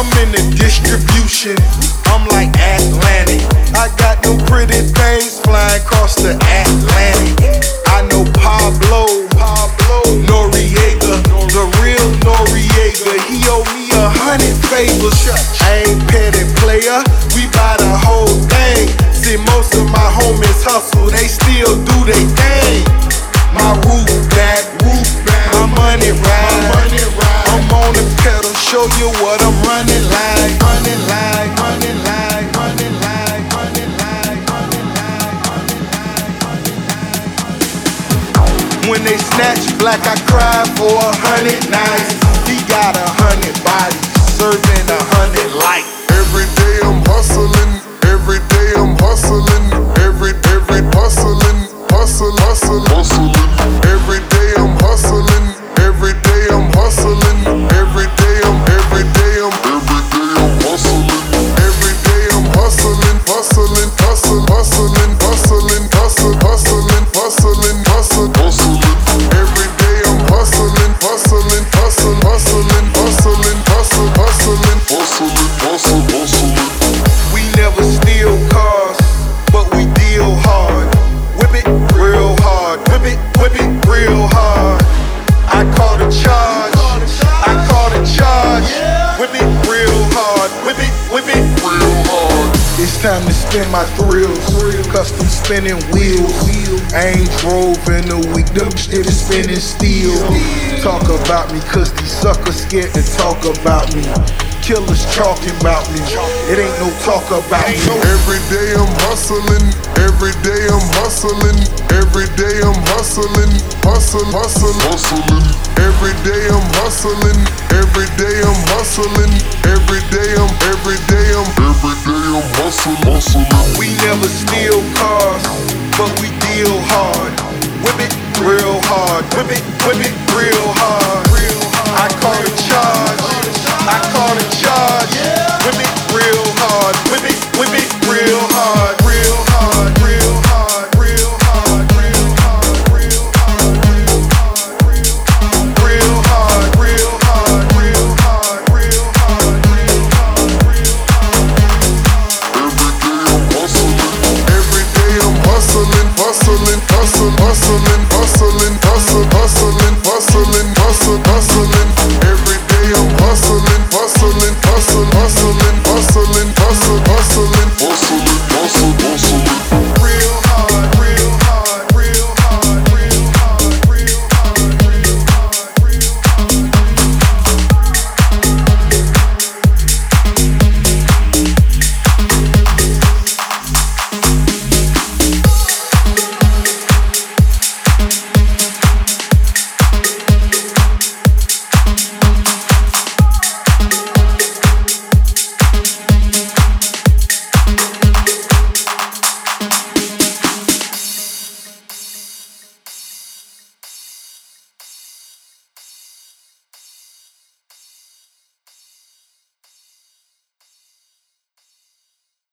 I'm in the distribution, I'm like Atlantic. I got no pretty things flying across the Atlantic. I know Pablo, Pablo Noriega, the real Noriega. He owe me a hundred favors. I ain't petty player, we buy the whole thing. See, most of my homies hustle, they still do they thing. My roof back, roof back, my money ride. I'm on the pedal, show you what I'm running snatch black, I cry for a hundred nights. Charge, I charge. Whip it real hard, whip it, whip it real hard. It's time to spin my thrills, custom spinning wheels. I ain't drove in a week, them shit is spinning steel. Talk about me, cause these suckers scared to talk about me. Killers talking about me, it ain't no talk about me. Every day I'm hustling, every day I'm hustling, every day I'm hustling, hustle, hustle, hustling. Every day I'm hustling, every day I'm hustling, every day I'm, every day I'm, every day moving